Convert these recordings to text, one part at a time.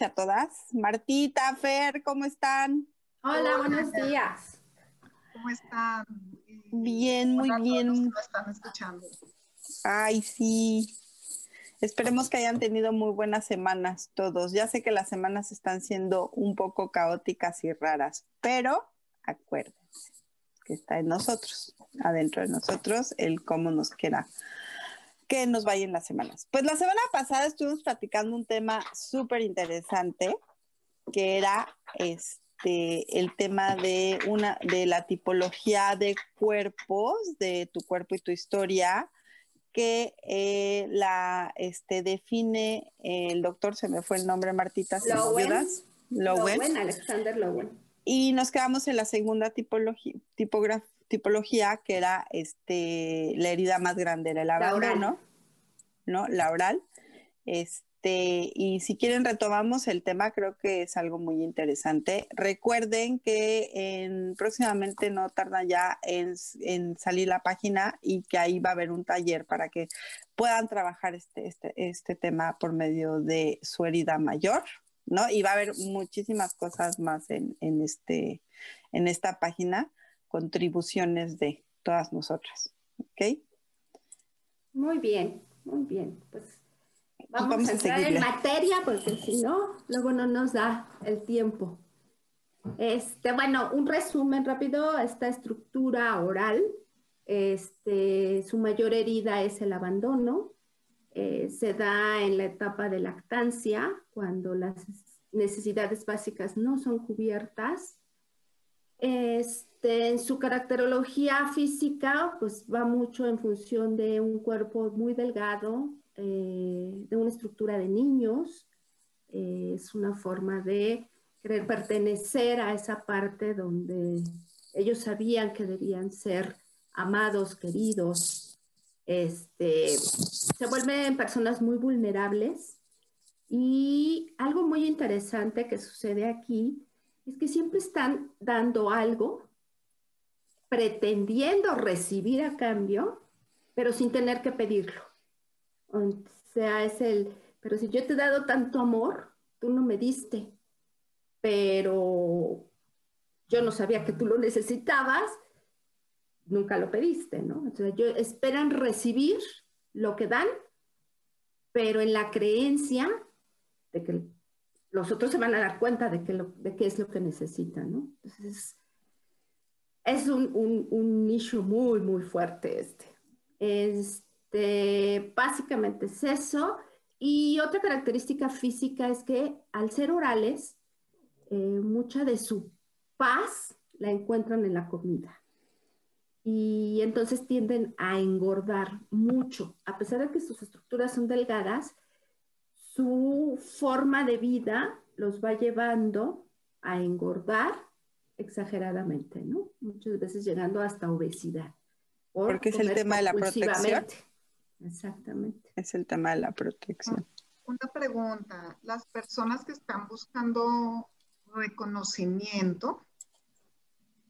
Todos y a todas. Martita, Fer, ¿cómo están? Hola, buenos días. ¿Cómo están? Bien, muy bien. están escuchando. Ay, sí. Esperemos que hayan tenido muy buenas semanas todos. Ya sé que las semanas están siendo un poco caóticas y raras, pero acuérdense que está en nosotros, adentro de nosotros, el cómo nos quiera que nos vayan las semanas. Pues la semana pasada estuvimos platicando un tema súper interesante, que era este el tema de una de la tipología de cuerpos, de tu cuerpo y tu historia, que eh, la este, define el doctor, se me fue el nombre, Martita, si Lowen. ayudas. Lowen, Alexander Lowen. Y nos quedamos en la segunda tipología, tipología que era este, la herida más grande, era el abandono, ¿no? La oral. Este, y si quieren retomamos el tema, creo que es algo muy interesante. Recuerden que en, próximamente no tarda ya en, en, salir la página y que ahí va a haber un taller para que puedan trabajar este, este, este tema por medio de su herida mayor, ¿no? Y va a haber muchísimas cosas más en, en, este, en esta página contribuciones de todas nosotras. ¿Ok? Muy bien, muy bien. Pues vamos, vamos a entrar en materia porque si no, luego no nos da el tiempo. Este, bueno, un resumen rápido, esta estructura oral, este, su mayor herida es el abandono, eh, se da en la etapa de lactancia, cuando las necesidades básicas no son cubiertas. Este, en su caracterología física, pues va mucho en función de un cuerpo muy delgado, eh, de una estructura de niños. Eh, es una forma de querer pertenecer a esa parte donde ellos sabían que debían ser amados, queridos. Este, se vuelven personas muy vulnerables. Y algo muy interesante que sucede aquí es que siempre están dando algo, pretendiendo recibir a cambio, pero sin tener que pedirlo. O sea, es el, pero si yo te he dado tanto amor, tú no me diste, pero yo no sabía que tú lo necesitabas, nunca lo pediste, ¿no? Entonces, yo, esperan recibir lo que dan, pero en la creencia de que los otros se van a dar cuenta de, que lo, de qué es lo que necesitan, ¿no? Entonces, es un, un, nicho muy, muy fuerte este. Este, básicamente es eso. Y otra característica física es que al ser orales, eh, mucha de su paz la encuentran en la comida. Y entonces tienden a engordar mucho, a pesar de que sus estructuras son delgadas, su forma de vida los va llevando a engordar exageradamente, ¿no? Muchas veces llegando hasta obesidad. Por Porque es el tema de la protección. Exactamente. Es el tema de la protección. Una pregunta, las personas que están buscando reconocimiento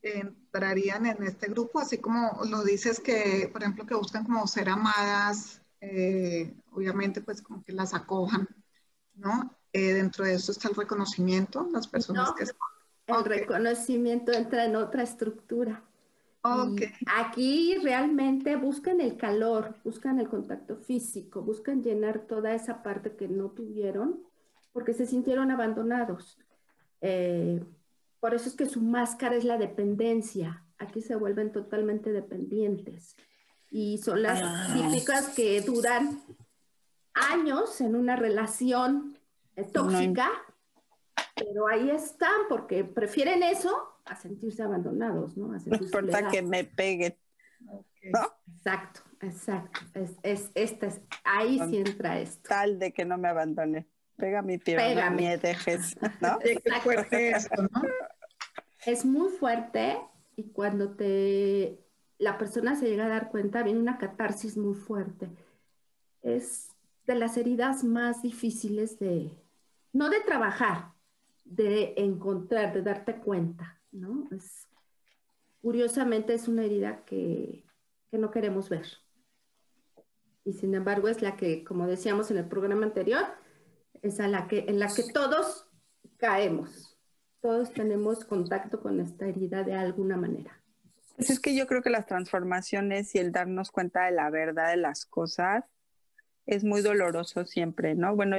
entrarían en este grupo, así como lo dices que, por ejemplo, que buscan como ser amadas, eh, obviamente pues como que las acojan, ¿no? Eh, dentro de eso está el reconocimiento, las personas No, que están. El Ok. reconocimiento entra en otra estructura. Ok, Y Aquí realmente buscan el calor, buscan el contacto físico, buscan llenar toda esa parte que no tuvieron porque se sintieron abandonados. Eh, por eso es que su máscara es la dependencia. Aquí se vuelven totalmente dependientes. Y son las Ah. típicas que duran años en una relación eh, tóxica, pero ahí están porque prefieren eso a sentirse abandonados, ¿no? A No importa soledad. que me peguen, ¿no? Exacto, exacto. Es, es, esta es, ahí sí entra esto. Tal de que no me abandone. Pega mi pierna, no Pégame. me dejes. Es muy fuerte y cuando te la persona se llega a dar cuenta, viene una catarsis muy fuerte. Es de las heridas más difíciles de, no de trabajar, de encontrar, de darte cuenta, ¿no? Es, curiosamente es una herida que, que no queremos ver. Y sin embargo es la que, como decíamos en el programa anterior, es a la que, en la que todos caemos. Todos tenemos contacto con esta herida de alguna manera. Pues es que yo creo que las transformaciones y el darnos cuenta de la verdad de las cosas es muy doloroso siempre, ¿no? Bueno,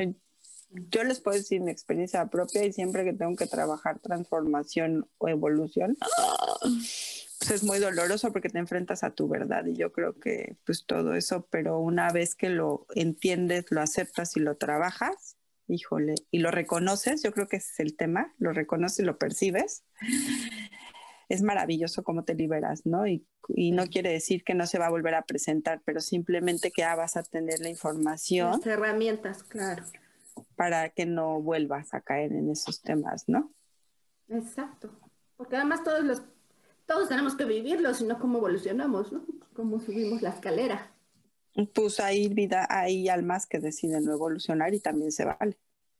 yo les puedo decir mi experiencia propia y siempre que tengo que trabajar transformación o evolución, pues es muy doloroso porque te enfrentas a tu verdad y yo creo que pues todo eso, pero una vez que lo entiendes, lo aceptas y lo trabajas, híjole, y lo reconoces, yo creo que ese es el tema, lo reconoces y lo percibes, es maravilloso cómo te liberas, ¿no? Y, y, no quiere decir que no se va a volver a presentar, pero simplemente que ya vas a tener la información. Las herramientas, claro. Para que no vuelvas a caer en esos temas, ¿no? Exacto. Porque además todos los, todos tenemos que vivirlo, sino cómo evolucionamos, ¿no? Cómo subimos la escalera. Pues hay vida, hay almas que deciden no evolucionar y también se vale,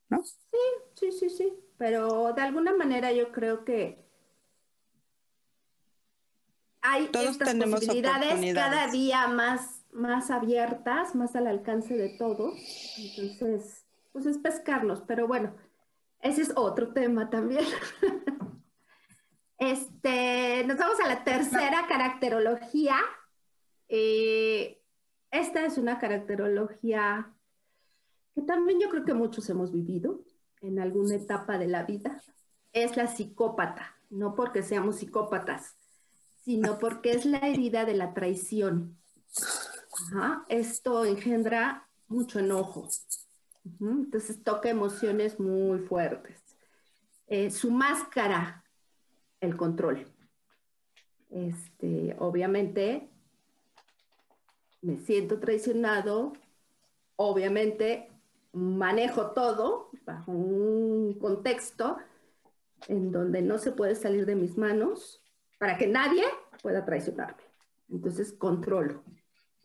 ¿no? Sí, sí, sí, sí. Pero de alguna manera yo creo que hay Todos estas tenemos posibilidades, oportunidades. cada día más, más abiertas, más al alcance de todos. Entonces, pues es pescarnos, pero bueno, ese es otro tema también. este, nos vamos a la tercera caracterología. Eh, esta es una caracterología que también yo creo que muchos hemos vivido en alguna etapa de la vida. Es la psicópata, no porque seamos psicópatas, sino porque es la herida de la traición. Esto engendra mucho enojo. Entonces toca emociones muy fuertes. Eh, su máscara, el control. Este, obviamente, me siento traicionado, obviamente manejo todo bajo un contexto en donde no se puede salir de mis manos para que nadie pueda traicionarme. Entonces, controlo.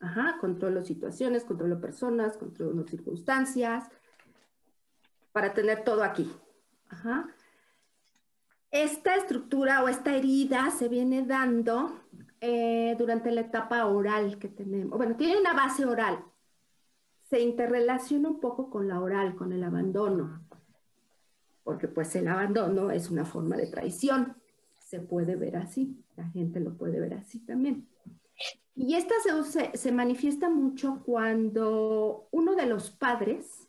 Ajá, controlo situaciones, controlo personas, controlo circunstancias, para tener todo aquí. Esta estructura o esta herida se viene dando eh, durante la etapa oral que tenemos. Bueno, tiene una base oral. Se interrelaciona un poco con la oral, con el abandono, porque pues el abandono es una forma de traición. Se puede ver así, la gente lo puede ver así también. Y esta se, se, manifiesta mucho cuando uno de los padres,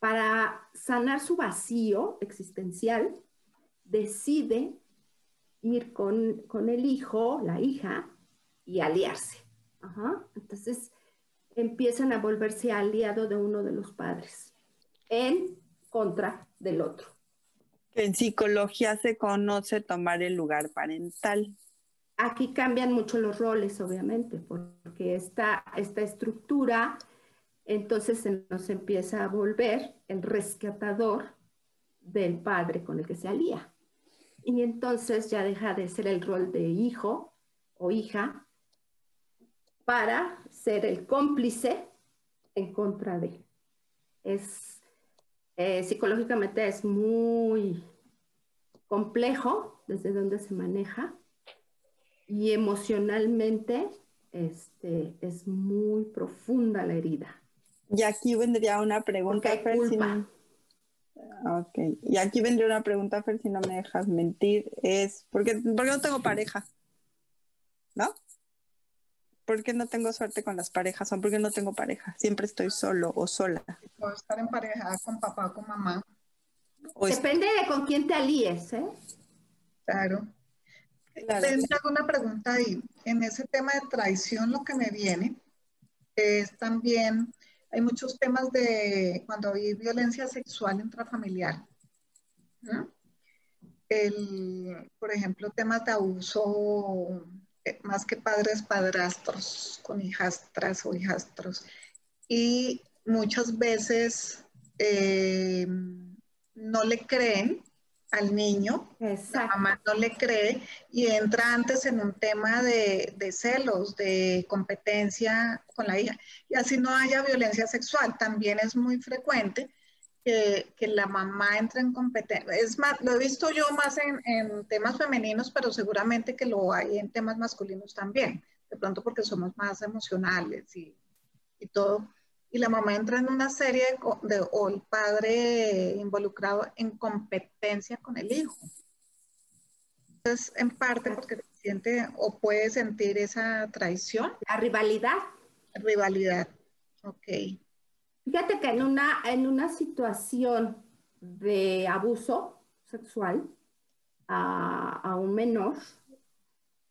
para sanar su vacío existencial, decide ir con, con el hijo, la hija, y aliarse. Ajá. Entonces empiezan a volverse aliado de uno de los padres en contra del otro. En psicología se conoce tomar el lugar parental. Aquí cambian mucho los roles, obviamente, porque esta, esta estructura entonces se nos empieza a volver el rescatador del padre con el que se alía. Y entonces ya deja de ser el rol de hijo o hija para ser el cómplice en contra de. Es, eh, psicológicamente es muy complejo desde donde se maneja y emocionalmente este, es muy profunda la herida. Y aquí vendría una pregunta, hay culpa. Ok, y aquí vendría una pregunta, Fer, si no me dejas mentir, es, ¿por qué, ¿por qué no tengo pareja? ¿No? ¿Por qué no tengo suerte con las parejas? ¿O por qué no tengo pareja? Siempre estoy solo o sola. Puedo estar en pareja con papá o con mamá. O es- Depende de con quién te alíes, ¿eh? Claro. claro. hago una pregunta ahí. En ese tema de traición, lo que me viene es también, hay muchos temas de cuando hay violencia sexual intrafamiliar. El, por ejemplo, temas de abuso, eh, más que padres, padrastros, con hijastras o hijastros. Y muchas veces eh, no le creen al niño, la mamá no le cree y entra antes en un tema de, celos, de competencia con la hija. Y así no haya violencia sexual, también es muy frecuente que, la mamá entre en competencia. Es más, lo he visto yo más en, temas femeninos, pero seguramente que lo hay en temas masculinos también, de pronto porque somos más emocionales y, y todo y la mamá entra en una serie de, o el padre involucrado en competencia con el hijo. Entonces, en parte porque siente o puede sentir esa traición. La rivalidad. Rivalidad, ok. Fíjate que en una, en una situación de abuso sexual a, un menor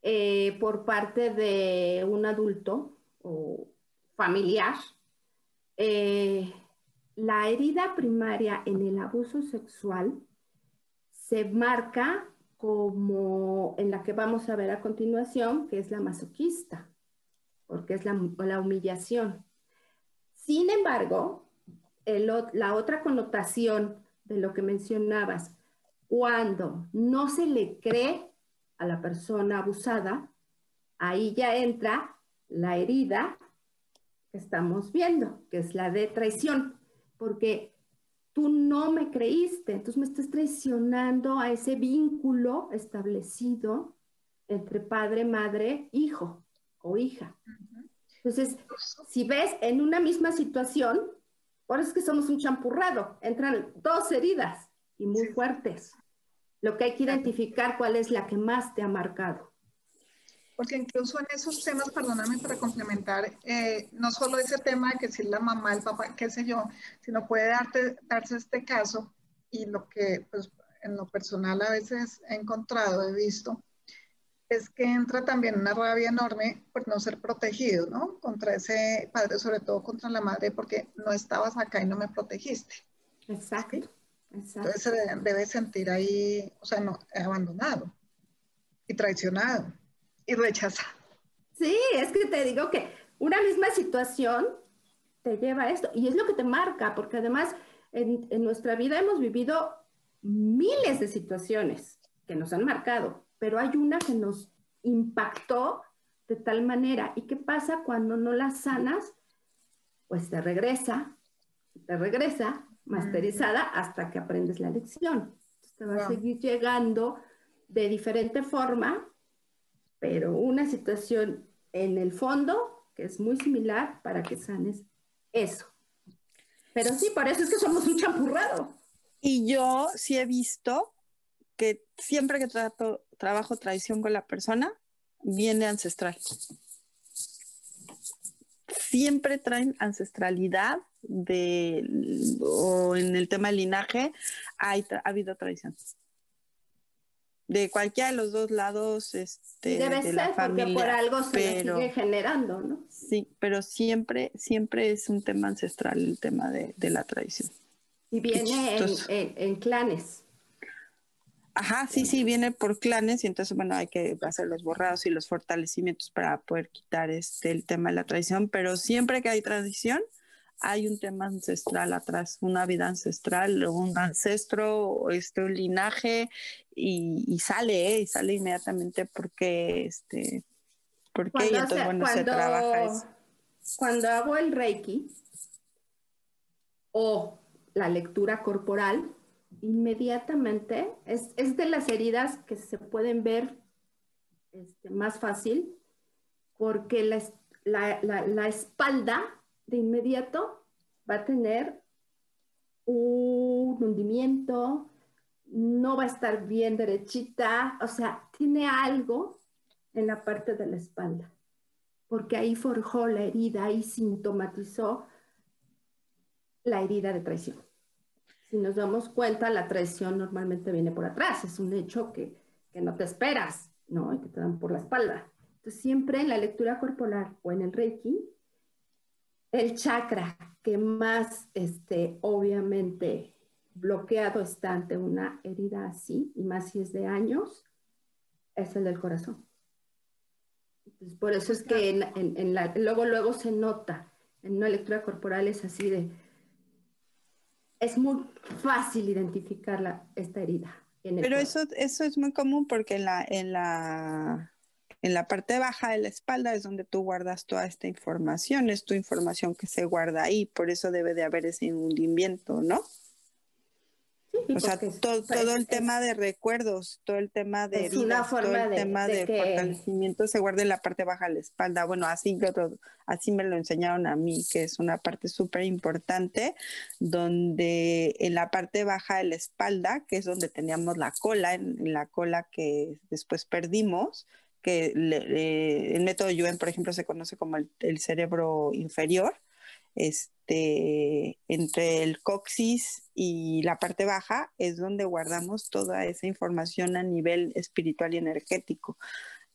eh, por parte de un adulto o familiar, eh, la herida primaria en el abuso sexual se marca como en la que vamos a ver a continuación, que es la masoquista, porque es la, humillación. Sin embargo, la otra connotación de lo que mencionabas, cuando no se le cree a la persona abusada, ahí ya entra la herida estamos viendo, que es la de traición, porque tú no me creíste, entonces me estás traicionando a ese vínculo establecido entre padre, madre, hijo o hija. Entonces, si ves en una misma situación, por eso es que somos un champurrado, entran dos heridas y muy fuertes. Lo que hay que identificar cuál es la que más te ha marcado. Porque incluso en esos temas, perdóname para complementar, eh, no solo ese tema de que si la mamá, el papá, qué sé yo, sino puede darte, darse este caso y lo que pues, en lo personal a veces he encontrado, he visto, es que entra también una rabia enorme por no ser protegido, ¿no? Contra ese padre, sobre todo contra la madre, porque no estabas acá y no me protegiste. Exacto. Exacto. Entonces se debe sentir ahí, o sea, no, abandonado y traicionado y rechaza. Sí, es que te digo que una misma situación te lleva a esto y es lo que te marca, porque además en, nuestra vida hemos vivido miles de situaciones que nos han marcado, pero hay una que nos impactó de tal manera. ¿Y qué pasa cuando no la sanas? Pues te regresa, te regresa masterizada hasta que aprendes la lección. te va a seguir llegando de diferente forma pero una situación en el fondo que es muy similar para que sanes eso. Pero sí, por eso es que somos un champurrado. Y yo sí he visto que siempre que trato, trabajo tradición con la persona, viene ancestral. Siempre traen ancestralidad de, o en el tema del linaje, ha habido tradición de cualquiera de los dos lados este, Debe de la familia. Porque por algo se sigue generando, ¿no? Sí, pero siempre, siempre es un tema ancestral el tema de, la tradición. Y viene en, clanes. Ajá, sí, sí, viene por clanes y entonces, bueno, hay que hacer los borrados y los fortalecimientos para poder quitar este, el tema de la tradición, pero siempre que hay tradición, hay un tema ancestral atrás, una vida ancestral, un ancestro, este, un linaje, y, sale, ¿eh? y sale inmediatamente porque, este, porque y entonces, bueno, se trabaja eso. Cuando hago el Reiki o la lectura corporal, inmediatamente es, es de las heridas que se pueden ver este, más fácil porque la, la, la, la espalda de inmediato va a tener un hundimiento, no va a estar bien derechita, o sea, tiene algo en la parte de la espalda, porque ahí forjó la herida, ahí sintomatizó la herida de traición. Si nos damos cuenta, la traición normalmente viene por atrás, es un hecho que, que no te esperas, ¿no? Y que te dan por la espalda. Entonces, siempre en la lectura corporal o en el Reiki, el chakra que más, este, obviamente, bloqueado está ante una herida así, y más si es de años, es el del corazón. Entonces, por eso es que en, la, luego, luego se nota, en una lectura corporal es así de, es muy fácil identificar esta herida. Pero eso, eso es muy común porque en la, en la en la parte baja de la espalda es donde tú guardas toda esta información, es tu información que se guarda ahí, por eso debe de haber ese hundimiento, ¿no? O sea, todo, todo, el tema de recuerdos, todo el tema de heridas, todo el tema de, fortalecimiento se guarda en la parte baja de la espalda. Bueno, así, así me lo enseñaron a mí, que es una parte súper importante, donde en la parte baja de la espalda, que es donde teníamos la cola, en la cola que después perdimos, que el método Yuen, por ejemplo, se conoce como el, cerebro inferior, este, entre el coxis y la parte baja es donde guardamos toda esa información a nivel espiritual y energético.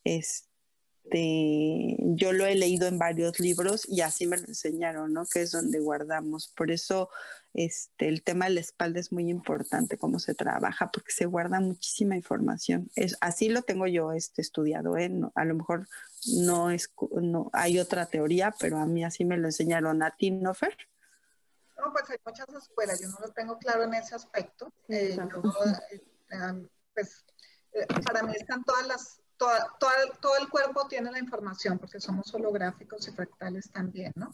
Es, este, yo lo he leído en varios libros y así me lo enseñaron, ¿no? Que es donde guardamos. Por eso este, el tema de la espalda es muy importante, cómo se trabaja, porque se guarda muchísima información. Es, así lo tengo yo este, estudiado, ¿eh? a lo mejor no, es, no hay otra teoría, pero a mí así me lo enseñaron a ti, ¿no, Fer? No, pues hay muchas escuelas, yo no lo tengo claro en ese aspecto. Eh, eh, pues, para mí están todas las todo, el cuerpo tiene la información porque somos holográficos y fractales también, ¿no?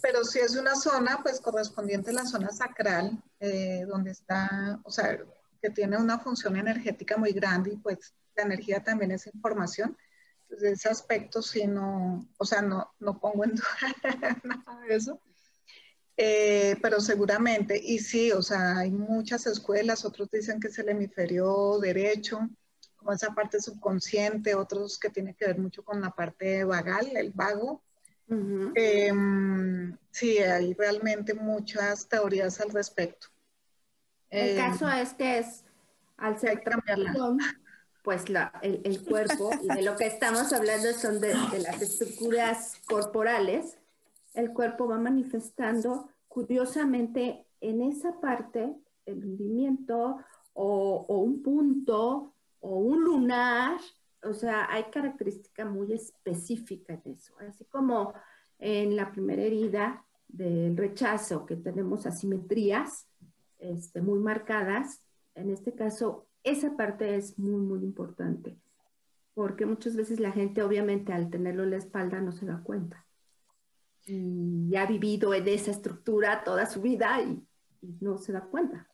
Pero si es una zona, pues correspondiente a la zona sacral, eh, donde está, o sea, que tiene una función energética muy grande y pues la energía también es información. Entonces, ese aspecto sí no, o sea, no, no pongo en duda nada de eso. Eh, pero seguramente, y sí, o sea, hay muchas escuelas, otros dicen que es el hemisferio derecho, como esa parte subconsciente, otros que tienen que ver mucho con la parte vagal, el vago. Em, sí, hay realmente muchas teorías al respecto. El em, caso es que es, al ser cambiarla pues la, el, el, cuerpo, y de lo que estamos hablando son de, de, las estructuras corporales, el cuerpo va manifestando curiosamente en esa parte el hundimiento o, o un punto o un lunar, o sea, hay característica muy específica en eso, así como en la primera herida del rechazo, que tenemos asimetrías este, muy marcadas, en este caso, esa parte es muy, muy importante, porque muchas veces la gente, obviamente, al tenerlo en la espalda, no se da cuenta. Y ha vivido en esa estructura toda su vida y, no se da cuenta.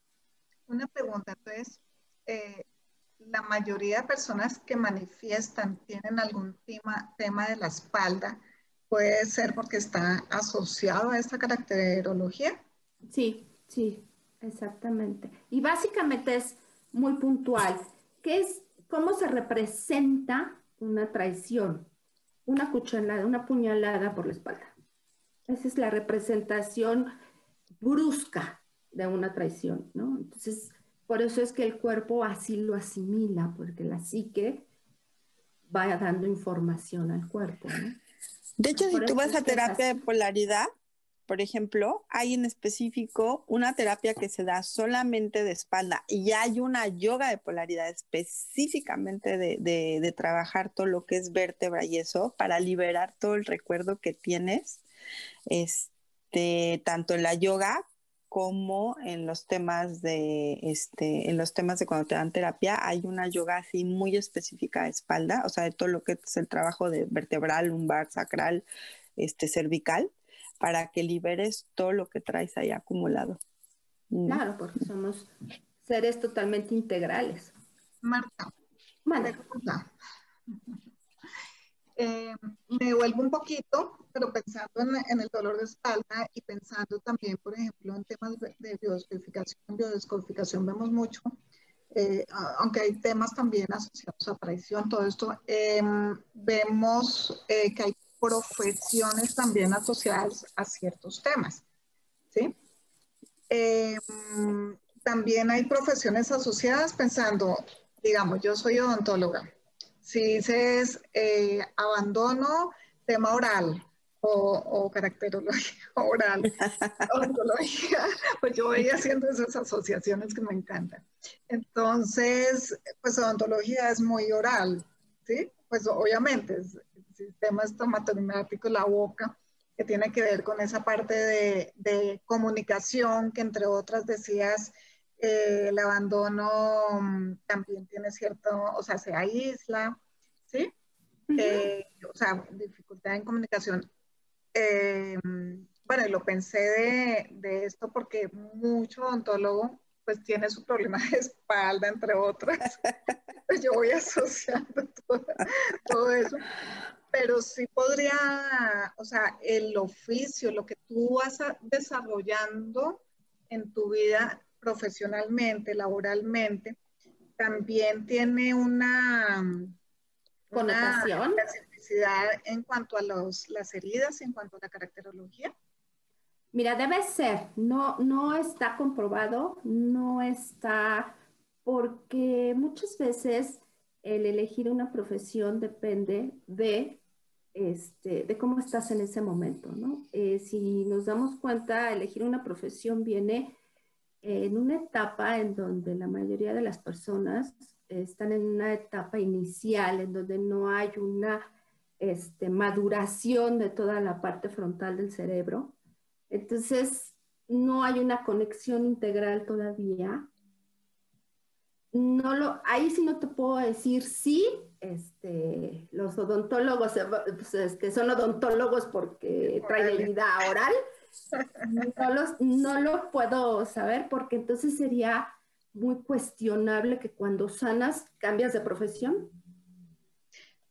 Una pregunta, entonces, eh, la mayoría de personas que manifiestan tienen algún tema, de la espalda, puede ser porque está asociado a esta caracterología. Sí, sí, exactamente. Y básicamente es muy puntual. ¿Qué es, cómo se representa una traición? Una cuchalada, una puñalada por la espalda. Esa es la representación brusca de una traición, ¿no? Entonces, por eso es que el cuerpo así lo asimila, porque la psique va dando información al cuerpo. De hecho, si tú vas a terapia de polaridad, por ejemplo, hay en específico una terapia que se da solamente de espalda y hay una yoga de polaridad específicamente de, de trabajar todo lo que es vértebra y eso para liberar todo el recuerdo que tienes, este, tanto en la yoga como en los temas de este en los temas de cuando te dan terapia hay una yoga así muy específica de espalda, o sea, de todo lo que es el trabajo de vertebral, lumbar, sacral, este cervical para que liberes todo lo que traes ahí acumulado. Claro, porque somos seres totalmente integrales. Marta, eh, me vuelvo un poquito, pero pensando en, el dolor de espalda y pensando también, por ejemplo, en temas de, biodescodificación, biodescodificación vemos mucho, eh, aunque hay temas también asociados a traición, todo esto, em, vemos eh, que hay profesiones también asociadas a ciertos temas, ¿sí? Em, también hay profesiones asociadas pensando digamos, yo soy odontóloga. Si dices eh, abandono tema oral o, o caracterología oral, odontología, pues yo voy haciendo esas asociaciones que me encantan. Entonces, pues odontología es muy oral, ¿sí? Pues obviamente, el sistema estomatognóstico, la boca, que tiene que ver con esa parte de, de comunicación, que entre otras decías, eh, el abandono mm, también tiene cierto, o sea, se aísla, ¿sí? Eh, o sea, dificultad en comunicación. Eh, bueno, y lo pensé de, de, esto porque mucho odontólogo pues tiene su problema de espalda, entre otras. pues yo voy asociando todo, todo eso. Pero sí podría, o sea, el oficio, lo que tú vas desarrollando en tu vida profesionalmente, laboralmente, también tiene una connotación, en cuanto a los, las heridas, en cuanto a la caracterología. Mira, debe ser, no, no está comprobado, no está, porque muchas veces el elegir una profesión depende de, este, de cómo estás en ese momento, ¿no? Eh, si nos damos cuenta, elegir una profesión viene en una etapa en donde la mayoría de las personas están en una etapa inicial, en donde no hay una este, maduración de toda la parte frontal del cerebro. Entonces, no hay una conexión integral todavía. No lo, ahí sí no te puedo decir sí, este, los odontólogos pues, son odontólogos porque traen herida oral, no, los, no lo puedo saber porque entonces sería muy cuestionable que cuando sanas cambias de profesión.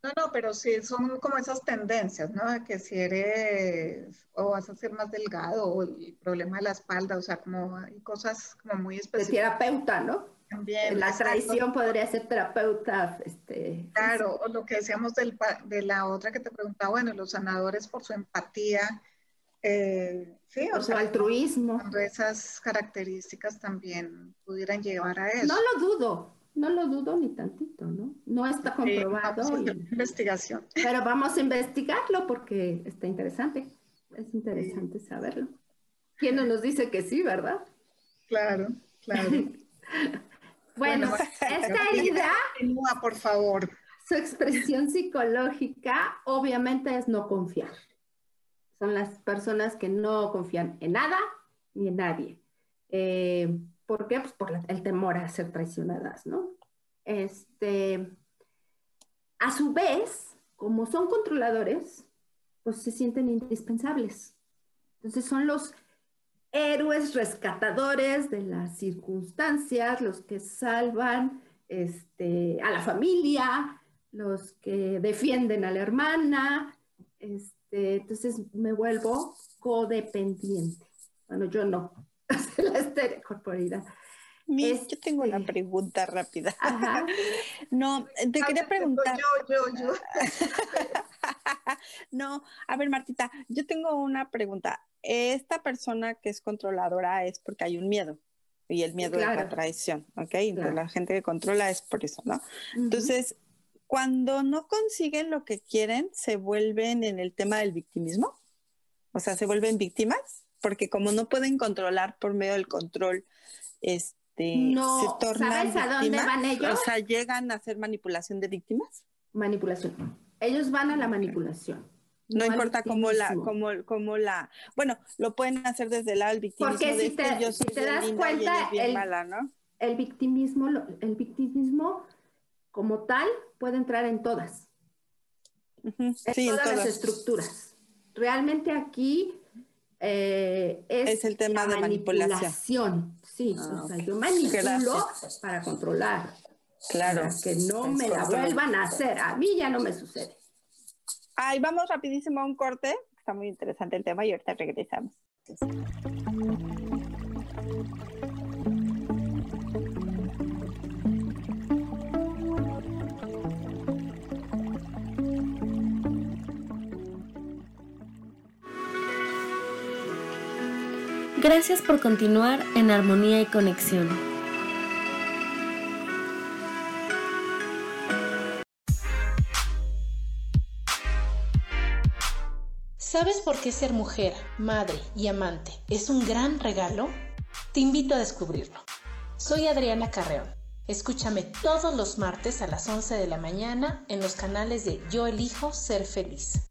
No, no, pero sí son como esas tendencias, ¿no? Que si eres o vas a ser más delgado o el problema de la espalda, o sea, como hay cosas como muy específicas. De terapeuta, ¿no? También. La traición podría ser terapeuta. Este, claro, o lo que decíamos del, de la otra que te preguntaba, bueno, los sanadores por su empatía, eh, sí, o, sea, altruismo. Cuando esas características también pudieran llevar a eso. No lo dudo, no lo dudo ni tantito, ¿no? No está comprobado. Sí, investigación. Pero vamos a investigarlo porque está interesante. Es interesante saberlo. ¿Quién no nos dice que sí, verdad? Claro, claro. bueno, esta herida. Continúa, por favor. Su expresión psicológica obviamente es no confiar. Son las personas que no confían en nada ni en nadie. Eh, ¿Por qué? Pues por el temor a ser traicionadas, ¿no? Este, a su vez, como son controladores, pues se sienten indispensables. Entonces son los héroes rescatadores de las circunstancias, los que salvan este, a la familia, los que defienden a la hermana, este, entonces me vuelvo codependiente. Bueno, yo no, la yo tengo una este, pregunta rápida. No, te quería preguntar. Yo, yo, yo. no, a ver, Martita, yo tengo una pregunta. Esta persona que es controladora es porque hay un miedo y el miedo es la traición, ¿ok? la gente que controla es por eso, ¿no? Entonces, cuando no consiguen lo que quieren, se vuelven en el tema del victimismo. O sea, se vuelven víctimas, porque como no pueden controlar por medio del control, este, no, se tornan ¿sabes a dónde van ellos? O sea, llegan a hacer manipulación de víctimas. Manipulación. Ellos van a la manipulación. No, importa cómo la, cómo, cómo la, bueno, lo pueden hacer desde el lado del victimismo. Porque si te, si te das cuenta, el, el victimismo, el victimismo como tal puede entrar en todas. en todas, las estructuras. Realmente aquí eh, es, el tema de manipulación. Sí, ah, o sea, yo manipulo para controlar. Claro. Para que no me la vuelvan a hacer. A mí ya no me sucede. Ay, vamos rapidísimo a un corte. Está muy interesante el tema y ahorita regresamos. Gracias por continuar en armonía y conexión. ¿Sabes por qué ser mujer, madre y amante es un gran regalo? Te invito a descubrirlo. Soy Adriana Carreón. Escúchame todos los martes a las 11 de la mañana en los canales de Yo elijo ser feliz.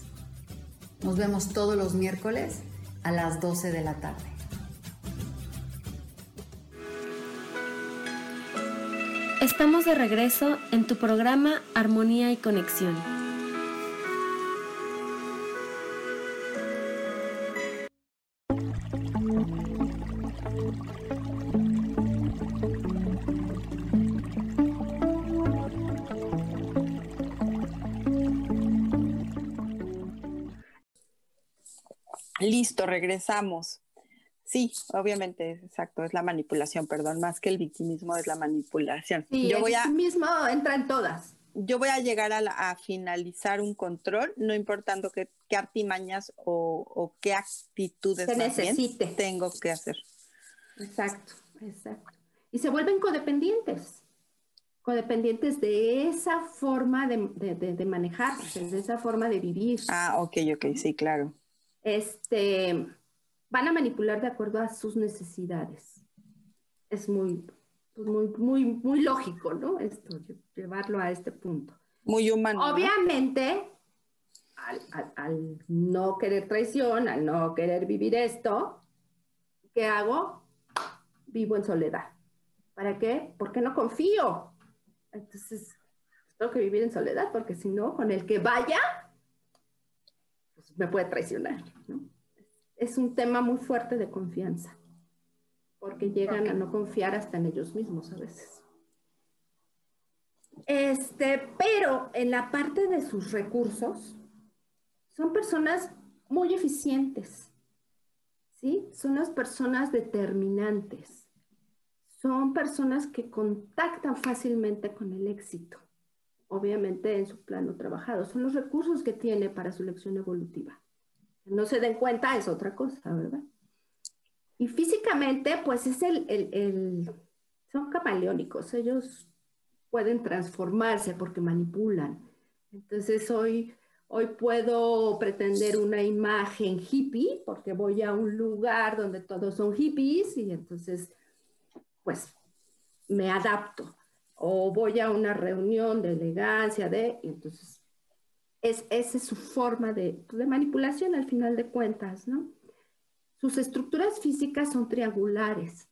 Nos vemos todos los miércoles a las 12 de la tarde. Estamos de regreso en tu programa Armonía y Conexión. Listo, regresamos. Sí, obviamente, exacto, es la manipulación, perdón, más que el victimismo es la manipulación. Sí, yo el voy victimismo entra en todas. Yo voy a llegar a, finalizar un control, no importando qué, artimañas o, qué actitudes se necesite. tengo que hacer. Exacto, exacto. Y se vuelven codependientes, codependientes de esa forma de, de, de manejarse, de esa forma de vivir. Ah, ok, ok, sí, claro este, van a manipular de acuerdo a sus necesidades. Es muy, pues, muy, muy, muy lógico, ¿no? Esto, llevarlo a este punto. Muy humano. Obviamente, al, no querer traición, al no querer vivir esto, ¿qué hago? Vivo en soledad. ¿Para qué? Porque no confío. Entonces, tengo que vivir en soledad, porque si no, con el que vaya, me puede traicionar. Es un tema muy fuerte de confianza, porque llegan a no confiar hasta en ellos mismos a veces. Este, pero en la parte de sus recursos, son personas muy eficientes, ¿sí? Son las personas determinantes, son personas que contactan fácilmente con el éxito obviamente en su plano trabajado. Son los recursos que tiene para su lección evolutiva. No se den cuenta es otra cosa, ¿verdad? Y físicamente, pues es el, el, son camaleónicos, ellos pueden transformarse porque manipulan. Entonces hoy, hoy puedo pretender una imagen hippie porque voy a un lugar donde todos son hippies y entonces, pues, me adapto o voy a una reunión de elegancia, de, entonces, es, esa es su forma de, de manipulación al final de cuentas, ¿no? Sus estructuras físicas son triangulares,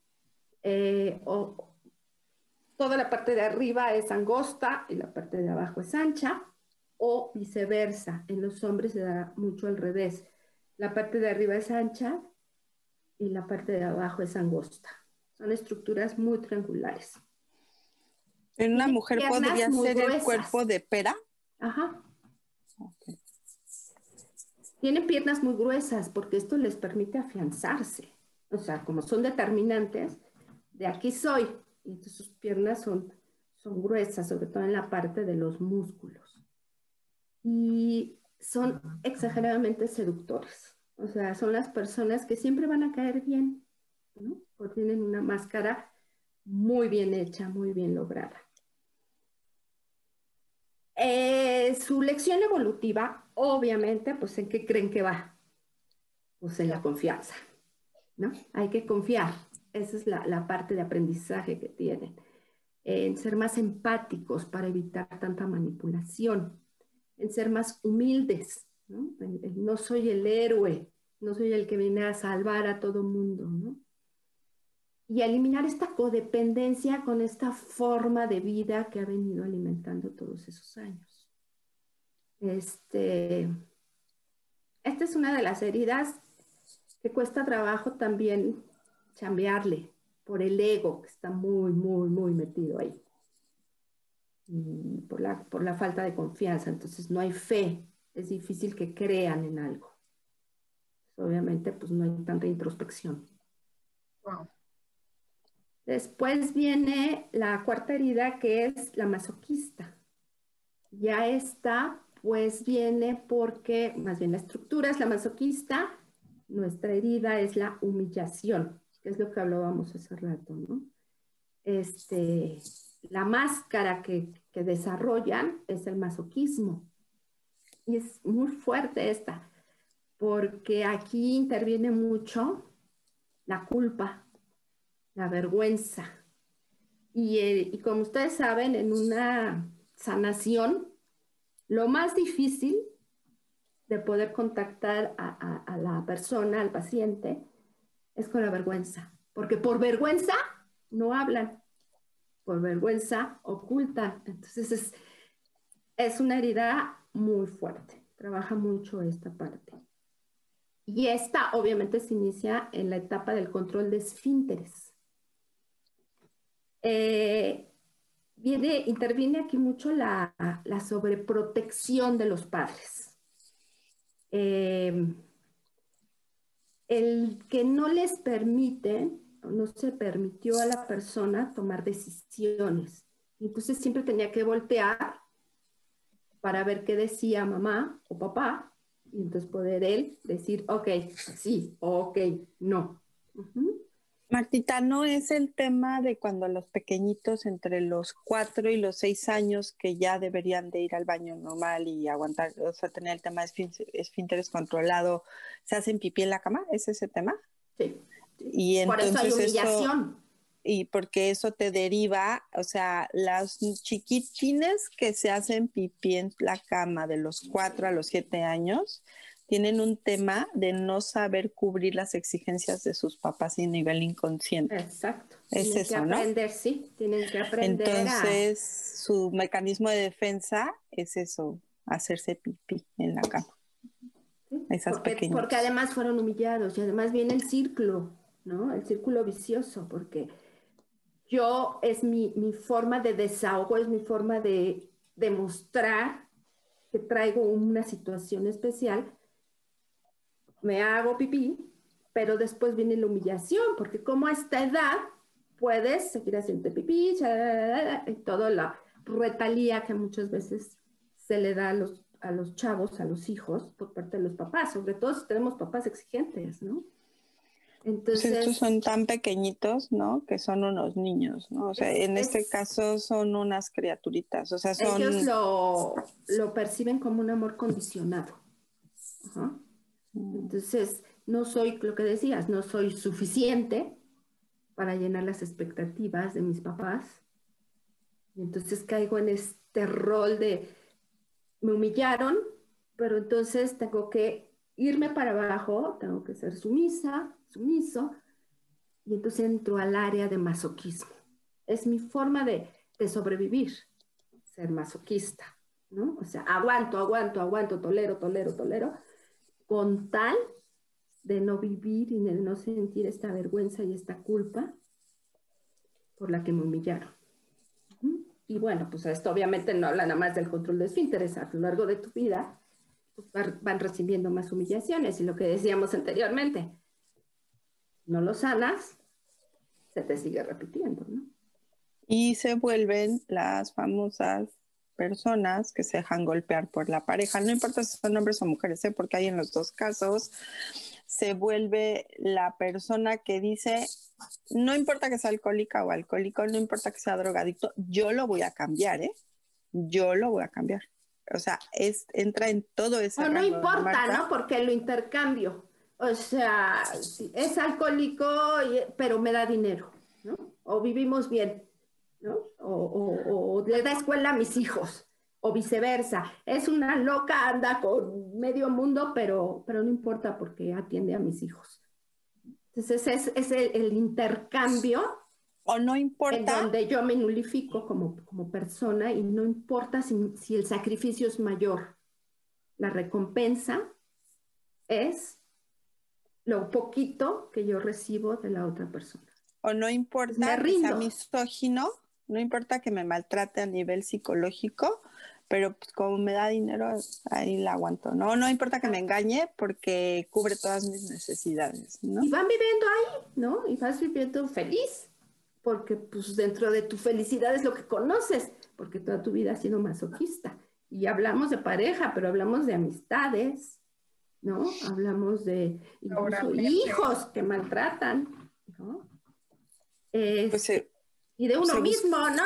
eh, o, toda la parte de arriba es angosta y la parte de abajo es ancha, o viceversa, en los hombres se da mucho al revés, la parte de arriba es ancha y la parte de abajo es angosta. Son estructuras muy triangulares. ¿En una mujer podría ser el cuerpo de pera? Ajá. Tienen piernas muy gruesas porque esto les permite afianzarse. O sea, como son determinantes, de aquí soy. Y entonces sus piernas son, son gruesas, sobre todo en la parte de los músculos. Y son exageradamente seductores. O sea, son las personas que siempre van a caer bien, ¿no? Porque tienen una máscara muy bien hecha, muy bien lograda. Eh, su lección evolutiva, obviamente, pues ¿en qué creen que va? Pues en la confianza, ¿no? Hay que confiar. Esa es la, parte de aprendizaje que tienen. en ser más empáticos para evitar tanta manipulación, en ser más humildes, ¿no? no soy el héroe, no soy el que viene a salvar a todo mundo, ¿no? Y eliminar esta codependencia con esta forma de vida que ha venido alimentando todos esos años. Este, esta es una de las heridas que cuesta trabajo también chambearle por el ego que está muy, muy, muy metido ahí. Por la, por la falta de confianza. Entonces no hay fe. Es difícil que crean en algo. Obviamente, pues no hay tanta introspección. Después viene la cuarta herida que es la masoquista. Ya está, pues viene porque, más bien la estructura es la masoquista, nuestra herida es la humillación que es lo que hablábamos hace rato, ¿no? Este, la máscara que, que desarrollan es el masoquismo. Y es muy fuerte esta, porque aquí interviene mucho la culpa, la vergüenza. Y, y, como ustedes saben, en una sanación, lo más difícil de poder contactar a, la persona, al paciente, es con la vergüenza, porque por vergüenza no hablan, por vergüenza ocultan. Entonces es, es una herida muy fuerte, trabaja mucho esta parte. Y esta obviamente se inicia en la etapa del control de esfínteres. Eh, viene, interviene aquí mucho la, sobreprotección de los padres. Eh, el que no les permite, no se permitió a la persona tomar decisiones. Entonces siempre tenía que voltear para ver qué decía mamá o papá y entonces poder él decir, ok, sí, ok, no. Martita, ¿no es el tema de cuando los pequeñitos entre los cuatro y los seis años que ya deberían de ir al baño normal y aguantar, o sea, tener el tema de esfínteres controlado, se hacen pipí en la cama? ¿Es ese tema? Sí. Y entonces Por eso hay humillación. y porque eso te deriva, o sea, las chiquitines que se hacen pipí en la cama de los cuatro a los siete años, tienen un tema de no saber cubrir las exigencias de sus papás a nivel inconsciente. Exacto. Es tienen eso, que aprender, sí, tienen que aprender Entonces, su mecanismo de defensa es eso, hacerse pipí en la cama. ¿sí? Esas porque, pequeñas. porque además fueron humillados y además viene el círculo, ¿no? El círculo vicioso, porque yo es mi, mi forma de desahogo, es mi forma de demostrar que traigo una situación especial me hago pipí, pero después viene la humillación, porque como a esta edad puedes seguir haciendo pipí, y toda la retalía que muchas veces se le da a los, a los chavos, a los hijos, por parte de los papás, sobre todo si tenemos papás exigentes, ¿no? Entonces, pues estos son tan pequeñitos, ¿no? Que son unos niños, ¿no? O sea, Es- en este es- caso son unas criaturitas, o sea, son... ellos lo, lo perciben como un amor condicionado. Ajá. Entonces, no soy, lo que decías, no soy suficiente para llenar las expectativas de mis papás. Y entonces caigo en este rol de, me humillaron, pero entonces tengo que irme para abajo, tengo que ser sumisa, sumiso, y entonces entro al área de masoquismo. Es mi forma de, de sobrevivir, ser masoquista, ¿no? O sea, aguanto, aguanto, aguanto, tolero, tolero, tolero, con tal de no vivir y de no sentir esta vergüenza y esta culpa por la que me humillaron. Y bueno, pues esto obviamente no habla nada más del control de esfínteres. A lo largo de tu vida pues, van recibiendo más humillaciones. Y lo que decíamos anteriormente, no lo sanas, se te sigue repitiendo, ¿no? Y se vuelven las famosas personas que se dejan golpear por la pareja. No importa si son hombres o mujeres, ¿eh? porque hay en los dos casos. Se vuelve la persona que dice, no importa que sea alcohólica o alcohólico, no importa que sea drogadicto, yo lo voy a cambiar, ¿eh? Yo lo voy a cambiar. O sea, es, entra en todo ese O no importa. ¿no? Porque lo intercambio. O sea, es alcohólico, pero me da dinero, ¿no? O vivimos bien. ¿No? O, le da escuela a mis hijos, o viceversa. Es una loca, anda con medio mundo, pero, pero no importa porque atiende a mis hijos. Entonces, es, es el, intercambio. O no importa. En donde yo me nulifico como, como persona y no importa si, si el sacrificio es mayor. La recompensa es lo poquito que yo recibo de la otra persona. O no importa que sea misógino, no importa que me maltrate a nivel psicológico, pero pues como me da dinero, ahí la aguanto, ¿no? No importa que me engañe porque cubre todas mis necesidades, ¿no? Y van viviendo ahí, ¿no? Y vas viviendo feliz, porque pues dentro de tu felicidad es lo que conoces, porque toda tu vida has sido masoquista. Y hablamos de pareja, pero hablamos de amistades, ¿no? Hablamos de incluso hijos que maltratan, ¿no? Pues y de uno mismo, ¿no?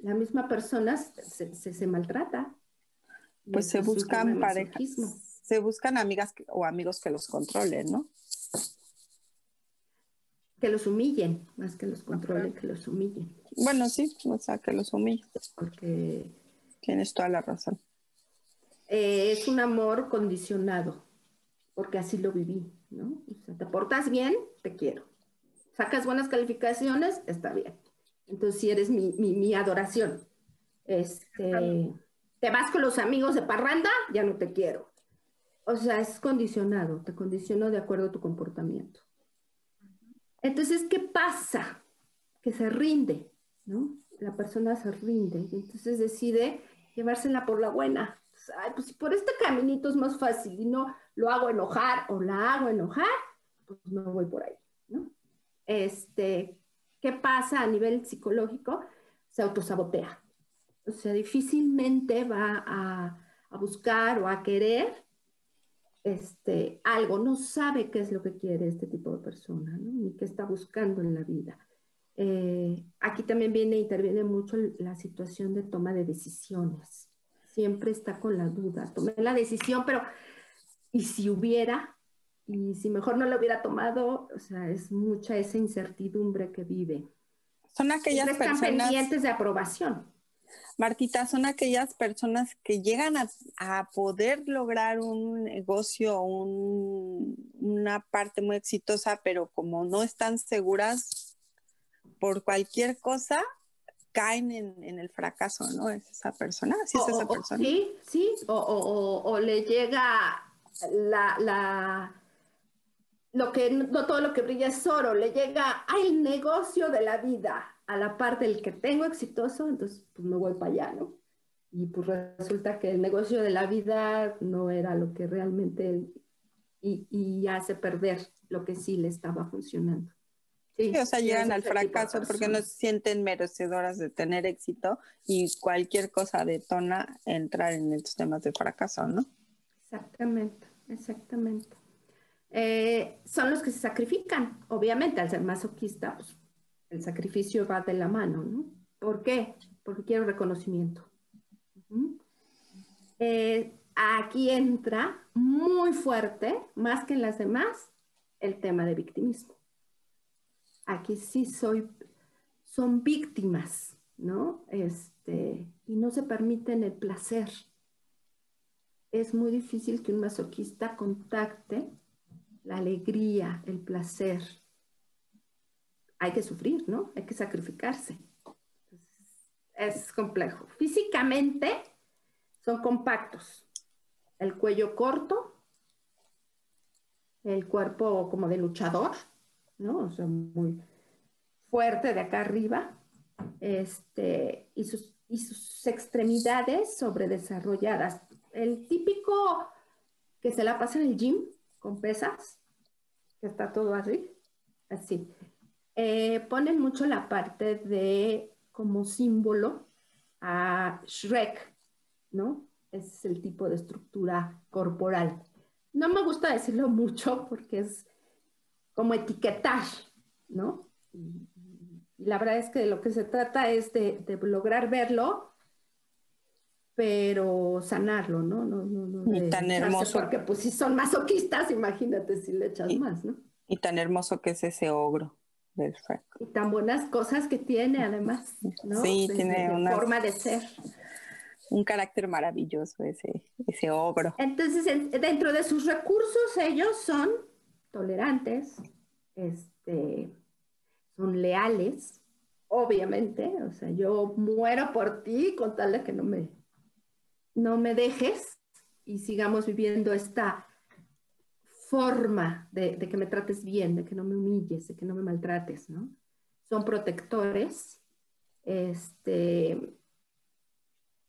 La misma persona se, se, maltrata. Pues se buscan parejas, se buscan amigas o amigos que los controlen, ¿no? Que los humillen, más que los controlen, que los humillen. Bueno, sí, o sea, que los humillen. Porque... Tienes toda la razón. Eh, es un amor condicionado, porque así lo viví, ¿no? O sea, te portas bien, te quiero sacas buenas calificaciones, está bien. Entonces, si eres mi, adoración. Este, te vas con los amigos de parranda, ya no te quiero. O sea, es condicionado, te condiciono de acuerdo a tu comportamiento. Entonces, ¿qué pasa? Que se rinde, ¿no? La persona se rinde entonces decide llevársela por la buena. Ay, pues si por este caminito es más fácil y no lo hago enojar o la hago enojar, pues no voy por ahí, ¿no? este, ¿qué pasa a nivel psicológico? Se autosabotea. O sea, difícilmente va a, buscar o a querer este, algo, no sabe qué es lo que quiere este tipo de persona, ni qué está buscando en la vida. Eh, aquí también viene, interviene mucho la situación de toma de decisiones. Siempre está con la duda. Tomé la decisión, pero ¿y si hubiera? Y si mejor no lo hubiera tomado, o sea, es mucha esa incertidumbre que vive. Son aquellas están personas... pendientes de aprobación. Martita, son aquellas personas que llegan a, poder lograr un negocio, una parte muy exitosa, pero como no están seguras por cualquier cosa, caen en, el fracaso, ¿no? Es esa persona, sí es esa persona. sí, sí, o, le llega la lo que no todo lo que brilla es oro, le llega al negocio de la vida, a la parte del que tengo exitoso, entonces pues me voy para allá, ¿no? Y pues resulta que el negocio de la vida no era lo que realmente y, y hace perder lo que sí le estaba funcionando. Sí, o sea, llegan al fracaso porque no se sienten merecedoras de tener éxito y cualquier cosa detona entrar en estos temas de fracaso, ¿no? Exactamente, exactamente. Eh, son los que se sacrifican. Obviamente, al ser masoquista, pues, el sacrificio va de la mano, ¿no? ¿Por qué? Porque quiero reconocimiento. Eh, aquí entra muy fuerte, más que en las demás, el tema de victimismo. Aquí sí soy, son víctimas, ¿no? Este, y no se permiten el placer. Es muy difícil que un masoquista contacte la alegría, el placer. Hay que sufrir, ¿no? Hay que sacrificarse. es complejo. Físicamente son compactos. El cuello corto, el cuerpo como de luchador, ¿no? O sea, muy fuerte de acá arriba, este, y, sus, y sus extremidades sobredesarrolladas. El típico que se la pasa en el gym, con pesas, que está todo así, así. Eh, ponen mucho la parte de como símbolo a Shrek, ¿no? Es el tipo de estructura corporal. No me gusta decirlo mucho porque es como etiquetar, ¿no? Y, la verdad es que de lo que se trata es de, de lograr verlo pero sanarlo, ¿no? no, no, no y tan hermoso. Porque pues si son masoquistas, imagínate si le echas más, ¿no? Y tan hermoso que es ese ogro, del Shrek. Y tan buenas cosas que tiene además, ¿no? Sí, tiene una forma de ser. Un carácter maravilloso ese, ese ogro. Entonces, dentro de sus recursos, ellos son tolerantes, este, son leales, obviamente. O sea, yo muero por ti con tal de que no me, no me dejes y sigamos viviendo esta forma de, que me trates bien, de que no me humilles, de que no me maltrates, ¿no? Son protectores, este,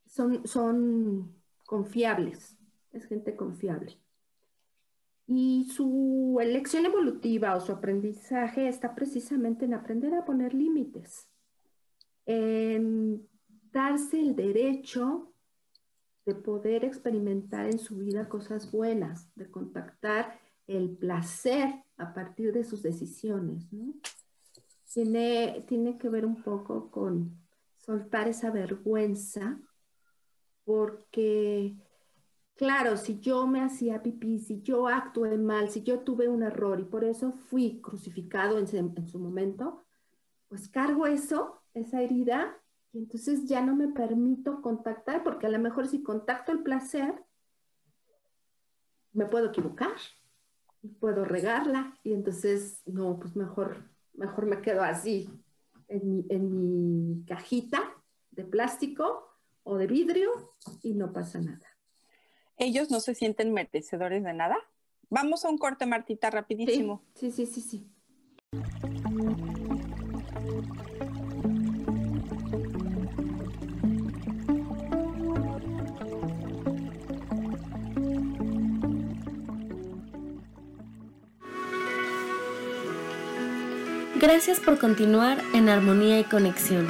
son, son confiables, es gente confiable. Y su elección evolutiva o su aprendizaje está precisamente en aprender a poner límites, en darse el derecho de poder experimentar en su vida cosas buenas, de contactar el placer a partir de sus decisiones. Tiene, tiene que ver un poco con soltar esa vergüenza, porque, claro, si yo me hacía pipí, si yo actué mal, si yo tuve un error y por eso fui crucificado en, en su momento, pues cargo eso, esa herida, y entonces ya no me permito contactar, porque a lo mejor si contacto el placer, me puedo equivocar, puedo regarla y entonces, no, pues mejor, mejor me quedo así en mi, en mi cajita de plástico o de vidrio y no pasa nada. ¿Ellos no se sienten merecedores de nada? Vamos a un corte, Martita, rapidísimo. Sí, sí, sí, sí. Gracias por continuar en armonía y conexión.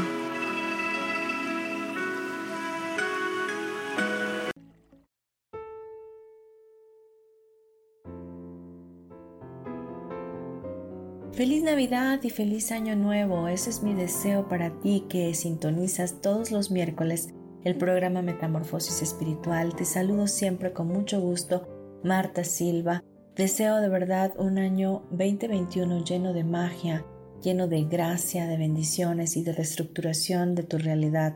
Feliz Navidad y feliz Año Nuevo. Ese es mi deseo para ti que sintonizas todos los miércoles el programa Metamorfosis Espiritual. Te saludo siempre con mucho gusto, Marta Silva. Deseo de verdad un año 2021 lleno de magia, lleno de gracia, de bendiciones y de reestructuración de tu realidad.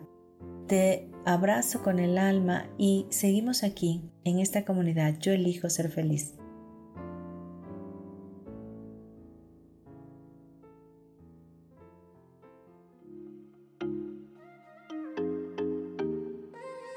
Te abrazo con el alma y seguimos aquí, en esta comunidad. Yo elijo ser feliz.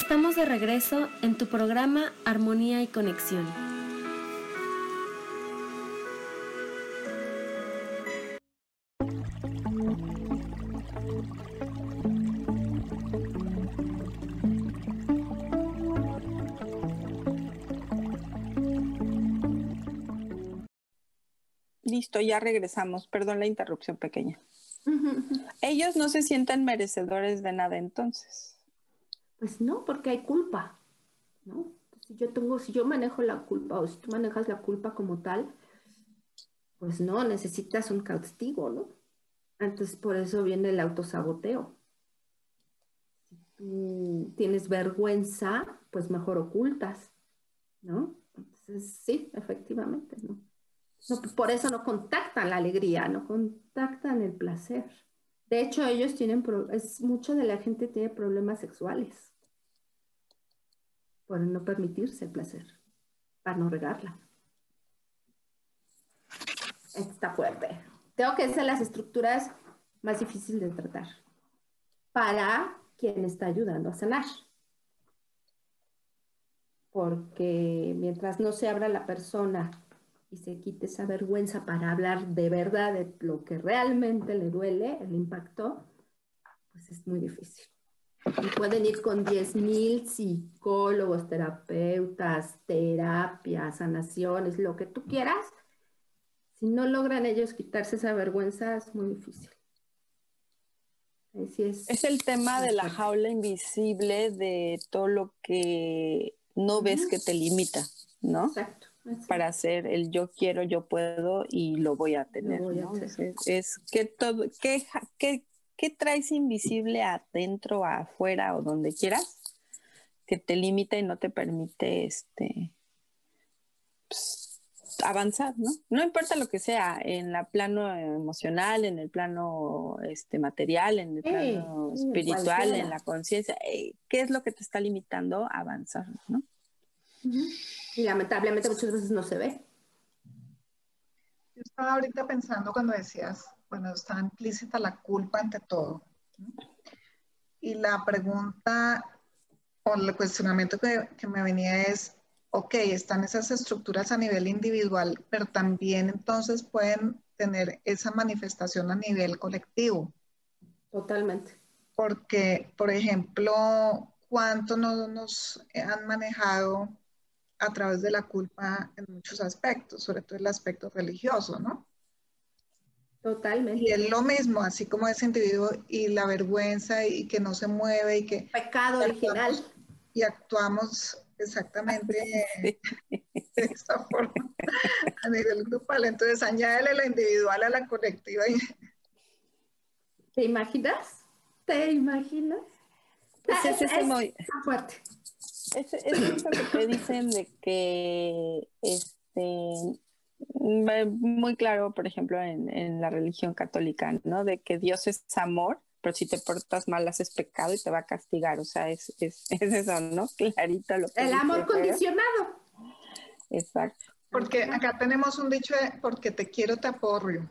Estamos de regreso en tu programa Armonía y Conexión. Listo, ya regresamos. Perdón la interrupción pequeña. Ellos no se sienten merecedores de nada entonces. Pues no, porque hay culpa, ¿no? Si yo tengo, si yo manejo la culpa o si tú manejas la culpa como tal, pues no, necesitas un castigo, ¿no? Entonces por eso viene el autosaboteo. Si tú tienes vergüenza, pues mejor ocultas, ¿no? Entonces sí, efectivamente, ¿no? no por eso no contactan la alegría, no contactan el placer, De hecho, ellos tienen, es, mucho de la gente tiene problemas sexuales por no permitirse el placer, para no regarla. Está fuerte. Tengo que ser las estructuras más difíciles de tratar para quien está ayudando a sanar. Porque mientras no se abra la persona y se quite esa vergüenza para hablar de verdad de lo que realmente le duele, el impacto, pues es muy difícil. Y pueden ir con 10.000 psicólogos, terapeutas, terapias, sanaciones, lo que tú quieras. Si no logran ellos quitarse esa vergüenza, es muy difícil. es. es el tema de la jaula invisible, de todo lo que no ves que te limita, ¿no? Exacto para hacer el yo quiero, yo puedo y lo voy a tener. Es, que todo, ¿qué, qué, traes invisible adentro, afuera o donde quieras que te limita y no te permite este pues, avanzar, ¿no? No importa lo que sea, en el plano emocional, en el plano este, material, en el plano espiritual, en la conciencia, eh, ¿qué es lo que te está limitando a avanzar, ¿no? Y lamentablemente muchas veces no se ve. Yo estaba ahorita pensando cuando decías, bueno, está implícita la culpa ante todo. Y la pregunta o el cuestionamiento que, que me venía es, ok, están esas estructuras a nivel individual, pero también entonces pueden tener esa manifestación a nivel colectivo. Totalmente. Porque, por ejemplo, ¿cuánto no nos han manejado a través de la culpa en muchos aspectos, sobre todo el aspecto religioso, ¿no? Totalmente. Y es lo mismo, así como ese individuo y la vergüenza y que no se mueve y que... Pecado original. Y actuamos exactamente de esa forma a nivel grupal. Entonces, añádele la individual a la colectiva. Y... ¿Te imaginas? ¿Te imaginas? Pues es, es, muy fuerte. Es, es eso que te dicen de que este muy claro, por ejemplo, en, la religión católica, ¿no? De que Dios es amor, pero si te portas mal haces pecado y te va a castigar. O sea, es, es, eso, ¿no? Clarito lo que El amor condicionado. Exacto. Porque acá tenemos un dicho de porque te quiero te aporrio.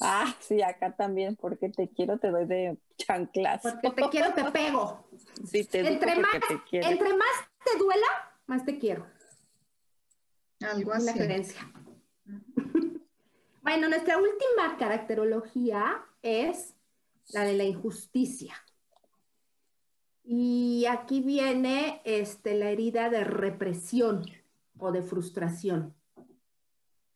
Ah, sí, acá también, porque te quiero te doy de chanclas. Porque te quiero te pego. Sí, te entre más, te. Entre más te duela, más te quiero. Algo así. La. Bueno, nuestra última caracterología es la de la injusticia. Y aquí viene este, la herida de represión o de frustración.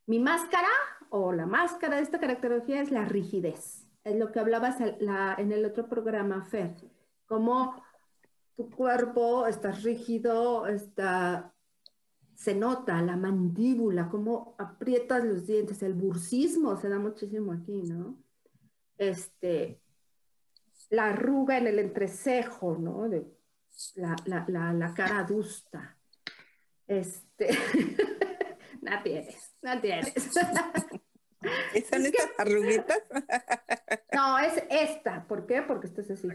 Mi máscara o la máscara de esta caracterología es la rigidez. Es lo que hablabas en el otro programa, Fer. Como tu cuerpo está rígido, está, se nota la mandíbula, cómo aprietas los dientes, el bursismo se da muchísimo aquí, ¿no? Este, la arruga en el entrecejo, ¿no? De, la, la, la, cara adusta. Este, no tienes, no tienes. ¿Son estas arruguitas? no, es esta. ¿Por qué? Porque esto es así.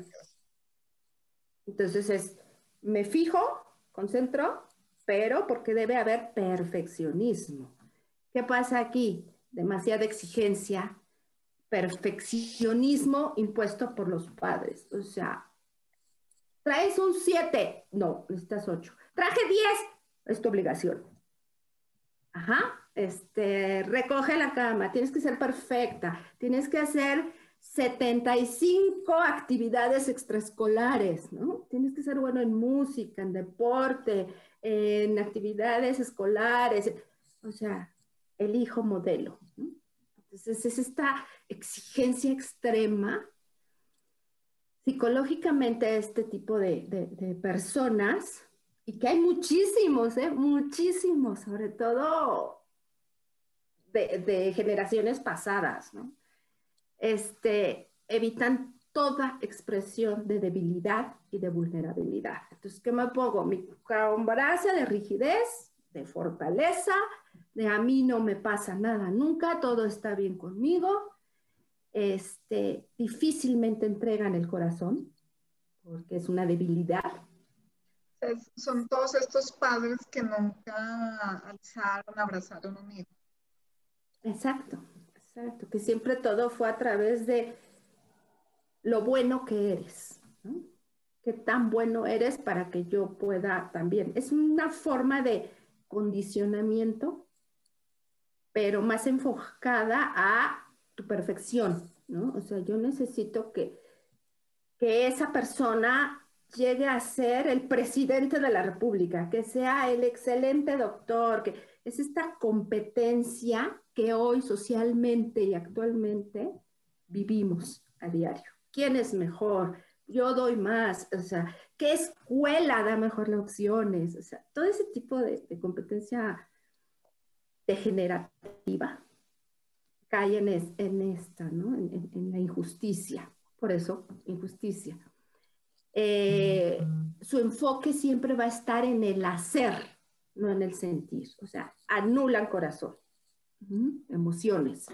Entonces es, me fijo, concentro, pero porque debe haber perfeccionismo. ¿Qué pasa aquí? Demasiada exigencia, perfeccionismo impuesto por los padres. O sea, traes un 7, no, necesitas 8. Traje 10, es tu obligación. Ajá, este, recoge la cama, tienes que ser perfecta, tienes que hacer 75 actividades extraescolares, ¿no? Tienes que ser bueno en música, en deporte, en actividades escolares, o sea, el hijo modelo. ¿no? Entonces es esta exigencia extrema. Psicológicamente este tipo de, de personas, y que hay muchísimos, ¿eh? muchísimos, sobre todo de, de generaciones pasadas, ¿no? este, evitan toda expresión de debilidad y de vulnerabilidad. Entonces, ¿qué me pongo? Mi combaraza de rigidez, de fortaleza, de a mí no me pasa nada nunca, todo está bien conmigo. este, difícilmente entregan el corazón, porque es una debilidad. son todos estos padres que nunca alzaron, abrazaron un hijo. Exacto, exacto, que siempre todo fue a través de lo bueno que eres. Qué tan bueno eres para que yo pueda también. Es una forma de condicionamiento, pero más enfocada a tu perfección. O sea, yo necesito que, que esa persona llegue a ser el presidente de la República, que sea el excelente doctor, que es esta competencia que hoy socialmente y actualmente vivimos a diario. ¿Quién es mejor? Yo doy más, o sea, ¿qué escuela da mejor las opciones? O sea, todo ese tipo de, competencia degenerativa cae en, en esta, ¿no? En, la injusticia. Por eso, injusticia. Eh, su enfoque siempre va a estar en el hacer, no en el sentir. O sea, anulan corazón, emociones,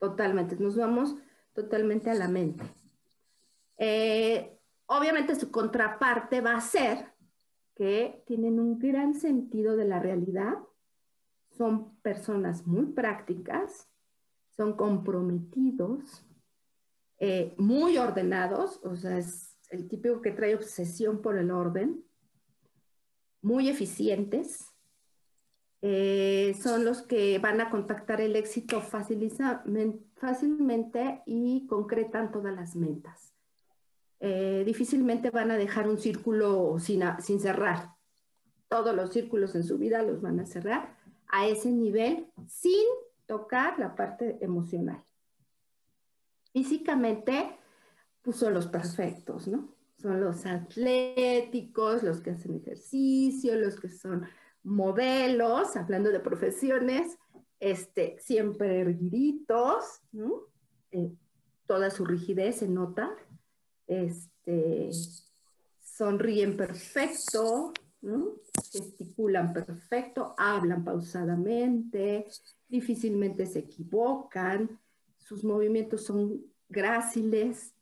totalmente. Nos vamos totalmente a la mente. Eh, obviamente su contraparte va a ser que tienen un gran sentido de la realidad, son personas muy prácticas, son comprometidos, eh, muy ordenados, o sea, es el típico que trae obsesión por el orden, muy eficientes, eh, son los que van a contactar el éxito fácilmente y concretan todas las metas. Eh, difícilmente van a dejar un círculo sin, sin cerrar. Todos los círculos en su vida los van a cerrar a ese nivel sin tocar la parte emocional. Físicamente, pues son los perfectos, ¿no? Son los atléticos, los que hacen ejercicio, los que son modelos, hablando de profesiones, este, siempre erguiditos. Eh, toda su rigidez se nota, este, sonríen perfecto, gesticulan perfecto, hablan pausadamente, difícilmente se equivocan, sus movimientos son gráciles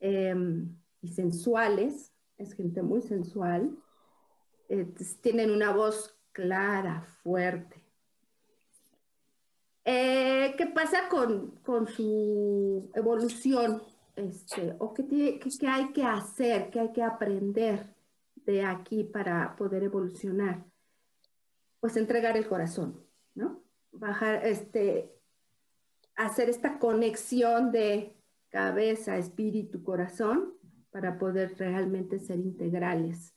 em, y sensuales, es gente muy sensual, tienen una voz clara, fuerte. Eh, ¿Qué pasa con, con su evolución? Este, ¿O qué, qué, hay que hacer? ¿Qué hay que aprender de aquí para poder evolucionar? Pues entregar el corazón, ¿no? Bajar, este, hacer esta conexión de cabeza, espíritu, corazón para poder realmente ser integrales.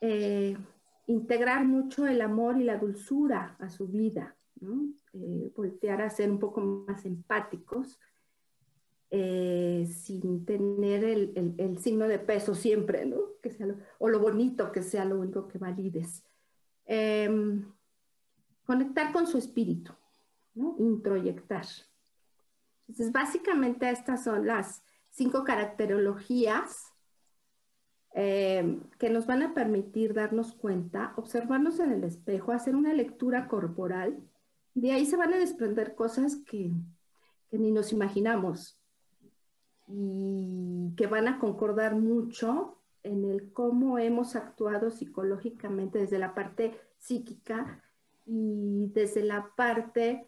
Eh, integrar mucho el amor y la dulzura a su vida, ¿no? Eh, voltear a ser un poco más empáticos eh, sin tener el, signo de peso siempre, ¿no? Que sea o lo bonito que sea lo único que valides. Em, conectar con su espíritu, ¿no? Introyectar. Entonces, básicamente estas son las cinco caracterologías em, que nos van a permitir darnos cuenta, observarnos en el espejo, hacer una lectura corporal. De ahí se van a desprender cosas que ni nos imaginamos y que van a concordar mucho en el cómo hemos actuado psicológicamente desde la parte psíquica y desde la parte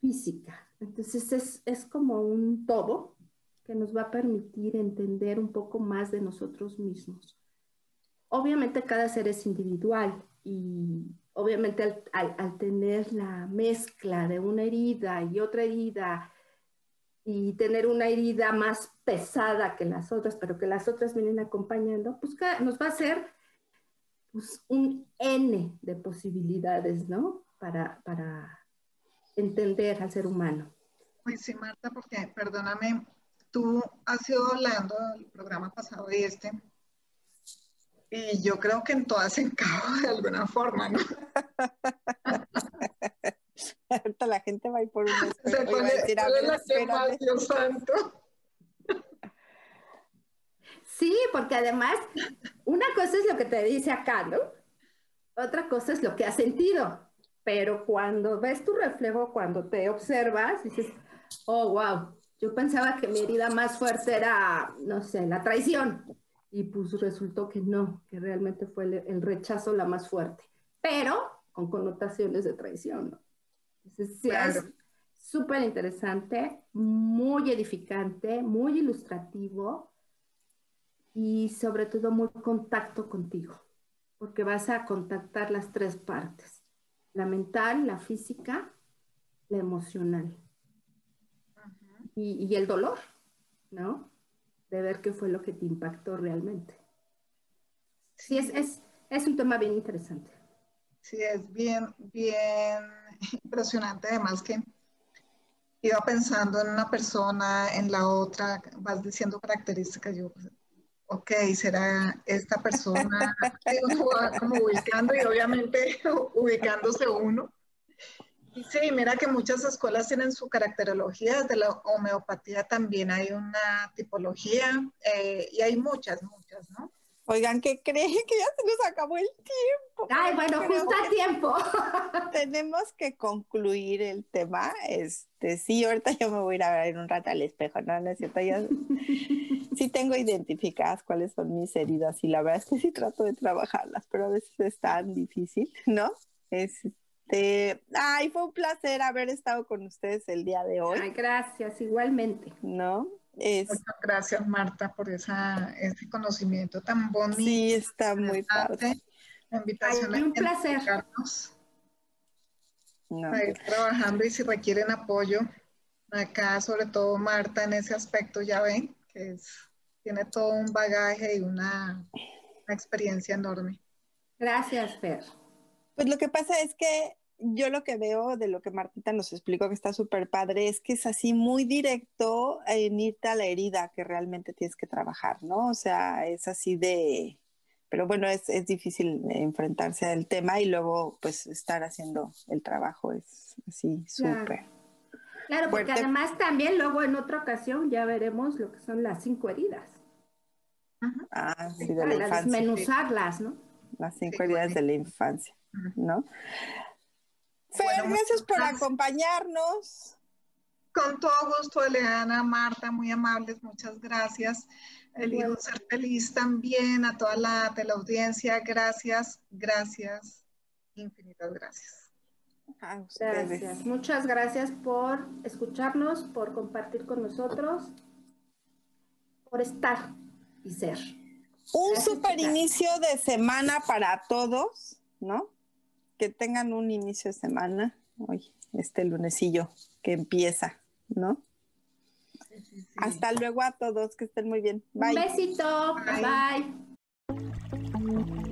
física. Entonces es, es, como un todo que nos va a permitir entender un poco más de nosotros mismos. Obviamente cada ser es individual y obviamente al, al, al tener la mezcla de una herida y otra herida y tener una herida más pesada que las otras, pero que las otras vienen acompañando, pues nos va a hacer pues, un N de posibilidades, ¿no? Para, para entender al ser humano. Pues sí, Marta, porque perdóname, tú has ido hablando del programa pasado de este, y yo creo que en todas encajo de alguna forma, ¿no? Ahorita la gente va a ir por un Se pone, a decir, a ver, Dios santo. Sí, porque además, una cosa es lo que te dice acá, ¿no? Otra cosa es lo que has sentido. Pero cuando ves tu reflejo, cuando te observas, dices, oh, wow, Yo pensaba que mi herida más fuerte era, no sé, la traición. Y pues resultó que no, que realmente fue el, rechazo la más fuerte, pero con connotaciones de traición, ¿no? Entonces, sí, es súper interesante, muy edificante, muy ilustrativo y sobre todo muy contacto contigo, porque vas a contactar las tres partes, la mental, la física, la emocional y, el dolor, ¿no? De ver qué fue lo que te impactó realmente. Sí, es, es, es un tema bien interesante. Sí, es bien, bien impresionante, además que iba pensando en una persona, en la otra, vas diciendo características, yo, ok, será esta persona, como ubicando y obviamente ubicándose uno. Y sí, mira que muchas escuelas tienen su caracterología, desde la homeopatía también hay una tipología eh, y hay muchas, muchas, ¿no? Oigan, ¿qué creen? Que ya se nos acabó el tiempo. Ay, bueno, justo a tiempo. Tenemos que concluir el tema. Este, sí, ahorita yo me voy a ir a ver un rato al espejo, ¿no? No es cierto, sí tengo identificadas cuáles son mis heridas y la verdad es que sí trato de trabajarlas, pero a veces es tan difícil, ¿no? Este, ay, fue un placer haber estado con ustedes el día de hoy. Ay, gracias, igualmente. ¿No? Muchas gracias, Marta, por esa, ese conocimiento tan bonito. Sí, está muy padre. La invitación un placer. a ir trabajando y si requieren apoyo, acá sobre todo Marta en ese aspecto, ya ven, que tiene todo un bagaje y una, una experiencia enorme. Gracias, Fer. Pues lo que pasa es que yo lo que veo de lo que Martita nos explicó que está súper padre es que es así muy directo en irte a la herida que realmente tienes que trabajar, ¿no? O sea, es así de, pero bueno, es, es difícil enfrentarse al tema y luego pues estar haciendo el trabajo es así súper. Claro. porque además también luego en otra ocasión ya veremos lo que son las cinco heridas. Ah, sí, de la infancia. Desmenuzarlas, ¿no? Las cinco heridas de la infancia, ¿no? Fer, gracias por acompañarnos. Con todo gusto, Eleana, Marta, muy amables, muchas gracias. Elijo ser feliz también a toda la teleaudiencia. Gracias, gracias, infinitas gracias. gracias. Muchas gracias por escucharnos, por compartir con nosotros, por estar y ser. Un super inicio de semana para todos, ¿no? Que tengan un inicio de semana, hoy, este lunesillo que empieza, ¿no? Hasta luego a todos, que estén muy bien. Bye. Un besito, bye.